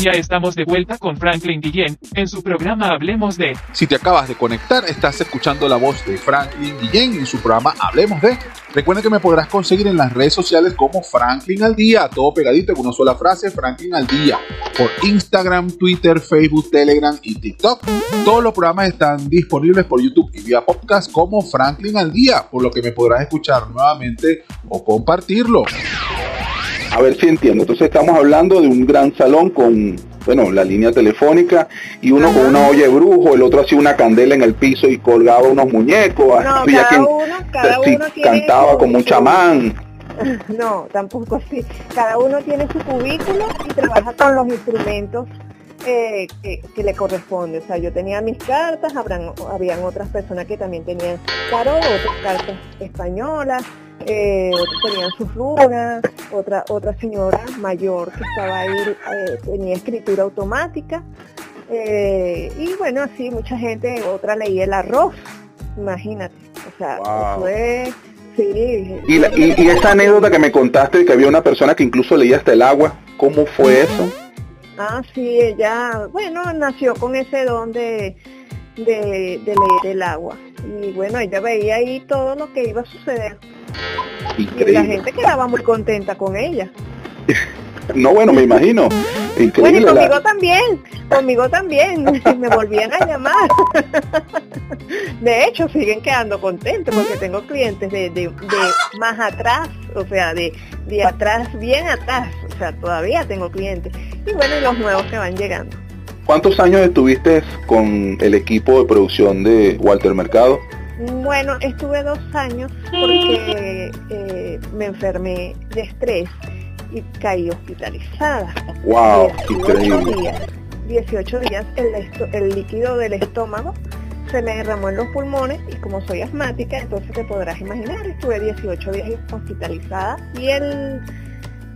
Ya estamos de vuelta con Franklin Guillén en su programa Hablemos de. Si te acabas de conectar, estás escuchando la voz de Franklin Guillén en su programa Hablemos de. Recuerda que me podrás conseguir en las redes sociales como Franklin al Día, todo pegadito en una sola frase, Franklin al Día, por Instagram, Twitter, Facebook, Telegram y TikTok. Todos los programas están disponibles por YouTube y vía podcast como Franklin al Día, por lo que me podrás escuchar nuevamente o compartirlo. A ver si entiendo. Entonces estamos hablando de un gran salón con, bueno, la línea telefónica y uno con una olla de brujo, el otro hacía una candela en el piso y colgaba unos muñecos. No, cada uno, cada uno cantaba como un chamán. No, tampoco así. Cada uno tiene su cubículo y trabaja con los instrumentos eh, que, le corresponde. O sea, yo tenía mis cartas, habrán, habían otras personas que también tenían tarot, otras cartas españolas, eh, tenían sus lunas, otra, otra señora mayor que estaba ahí, eh, tenía escritura automática. Eh, y bueno, así mucha gente, otra leía el arroz, imagínate. O sea, fue... Sí, y, y, esa anécdota que me contaste de que había una persona que incluso leía hasta el agua, ¿cómo fue eso? Ah, sí, ella, bueno, nació con ese don de, de, de leer el agua. Y bueno, ella veía ahí todo lo que iba a suceder. Y la gente quedaba muy contenta con ella. No, bueno, me imagino. Increíble bueno, conmigo también, conmigo también, me volvían a llamar. De hecho, siguen quedando contentos porque tengo clientes de, de, más atrás, o sea, de, de atrás, bien atrás, o sea, todavía tengo clientes. Y bueno, y los nuevos que van llegando. ¿Cuántos años estuviste con el equipo de producción de Walter Mercado? Bueno, estuve dos años porque eh, me enfermé de estrés y caí hospitalizada. ¡Wow! 18 días, 18 días el, el líquido del estómago se me derramó en los pulmones y como soy asmática, entonces te podrás imaginar, estuve 18 días hospitalizada y el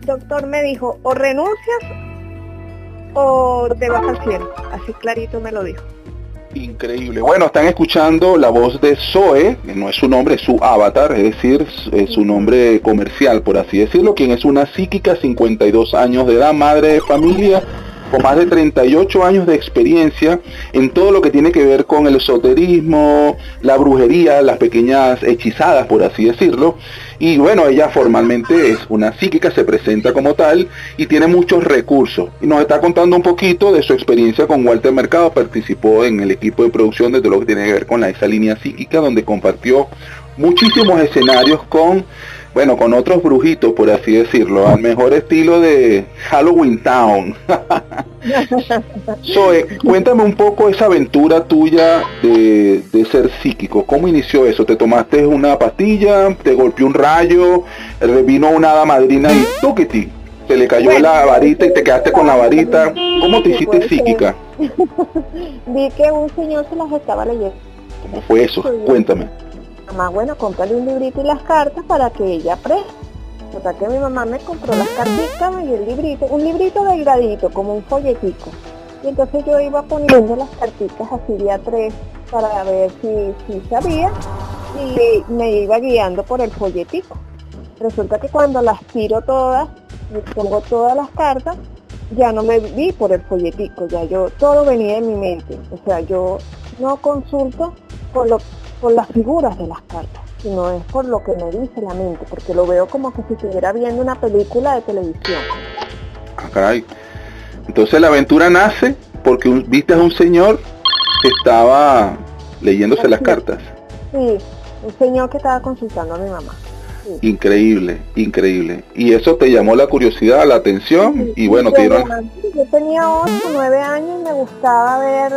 doctor me dijo, o renuncias o te vas al cielo. Así clarito me lo dijo. Increíble. Bueno, están escuchando la voz de Zoe, que no es su nombre, es su avatar, es decir, es su nombre comercial, por así decirlo, quien es una psíquica, 52 años de edad, madre de familia, con más de 38 años de experiencia en todo lo que tiene que ver con el esoterismo, la brujería, las pequeñas hechizadas, por así decirlo. Y bueno, ella formalmente es una psíquica, se presenta como tal y tiene muchos recursos. Y nos está contando un poquito de su experiencia con Walter Mercado. Participó en el equipo de producción de todo lo que tiene que ver con esa línea psíquica, donde compartió muchísimos escenarios con bueno, con otros brujitos, por así decirlo, al mejor estilo de Halloween Town. Zoe, cuéntame un poco esa aventura tuya de, ser psíquico. ¿Cómo inició eso? ¿Te tomaste una pastilla? ¿Te golpeó un rayo? ¿Vino una hada madrina y ti Se le cayó la varita y te quedaste con la varita. ¿Cómo te hiciste psíquica? Vi que un señor se las estaba leyendo. ¿Cómo fue eso? Cuéntame mamá, bueno, cómprale un librito y las cartas para que ella aprenda. sea que mi mamá me compró las cartitas y el librito, un librito delgadito, como un folletico. Y entonces yo iba poniendo las cartitas así día tres para ver si, si sabía y me iba guiando por el folletico. Resulta que cuando las tiro todas y pongo todas las cartas, ya no me vi por el folletico, ya yo, todo venía en mi mente. O sea, yo no consulto por lo por las figuras de las cartas, sino es por lo que me dice la mente, porque lo veo como que si estuviera viendo una película de televisión. Ah, caray. Entonces la aventura nace porque viste a un señor que estaba leyéndose las cartas. Sí, un señor que estaba consultando a mi mamá. Increíble, increíble. Y eso te llamó la curiosidad, la atención y bueno, te Yo tenía 8, 9 años y me gustaba ver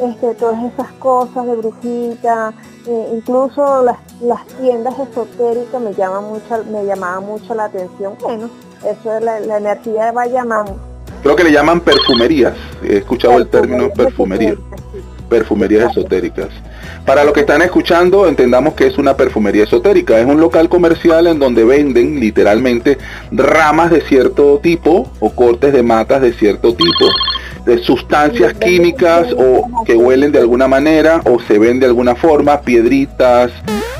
este, todas esas cosas de brujita, eh, incluso las, las tiendas esotéricas me llaman mucho, me llamaban mucho la atención. Bueno, eso es la, energía va llamando. Creo que le llaman perfumerías. He escuchado el término perfumería. Perfumerías esotéricas. Para los que están escuchando, entendamos que es una perfumería esotérica. Es un local comercial en donde venden literalmente ramas de cierto tipo o cortes de matas de cierto tipo de sustancias químicas o que huelen de alguna manera o se ven de alguna forma, piedritas,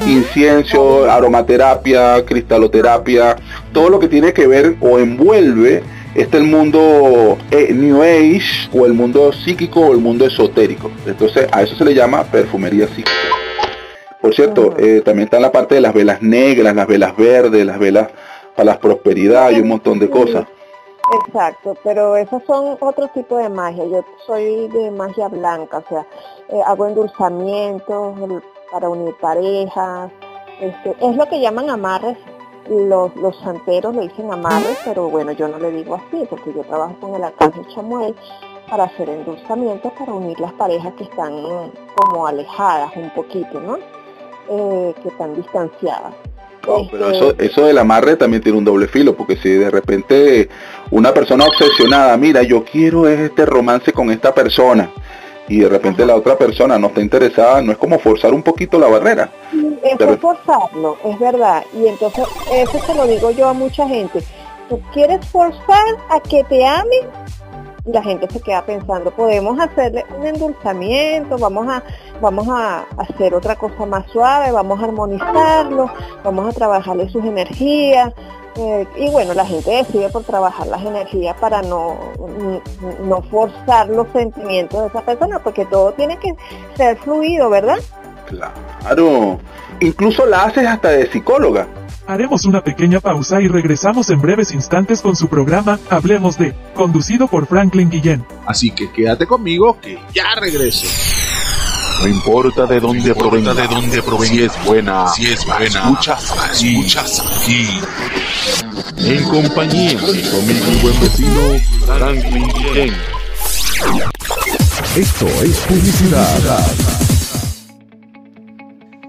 incienso, aromaterapia, cristaloterapia, todo lo que tiene que ver o envuelve este el mundo eh, New Age o el mundo psíquico o el mundo esotérico. Entonces a eso se le llama perfumería psíquica. Por cierto, eh, también está la parte de las velas negras, las velas verdes, las velas para la prosperidad y un montón de cosas. Exacto, pero esos son otro tipo de magia. Yo soy de magia blanca, o sea, eh, hago endulzamientos para unir parejas. Este, es lo que llaman amarres. Los, los santeros le dicen amarres, pero bueno, yo no le digo así, porque yo trabajo con el arcángel Chamuel para hacer endulzamientos para unir las parejas que están como alejadas un poquito, ¿no? Eh, que están distanciadas. Pero eso, eso del amarre también tiene un doble filo, porque si de repente una persona obsesionada, mira, yo quiero este romance con esta persona, y de repente la otra persona no está interesada, no es como forzar un poquito la barrera. Eso es forzarlo, es verdad. Y entonces eso se lo digo yo a mucha gente. Tú quieres forzar a que te amen la gente se queda pensando, podemos hacerle un endulzamiento, vamos a, vamos a hacer otra cosa más suave, vamos a armonizarlo, vamos a trabajarle sus energías. Eh, y bueno, la gente decide por trabajar las energías para no, no forzar los sentimientos de esa persona, porque todo tiene que ser fluido, ¿verdad? Claro. Incluso la haces hasta de psicóloga. Haremos una pequeña pausa y regresamos en breves instantes con su programa Hablemos de, conducido por Franklin Guillén. Así que quédate conmigo que ya regreso. No importa de dónde provenga, de dónde provenga, si es buena, si es buena, escuchas aquí, escuchas aquí. En compañía de conmigo mi buen vecino Franklin Guillén. Esto es publicidad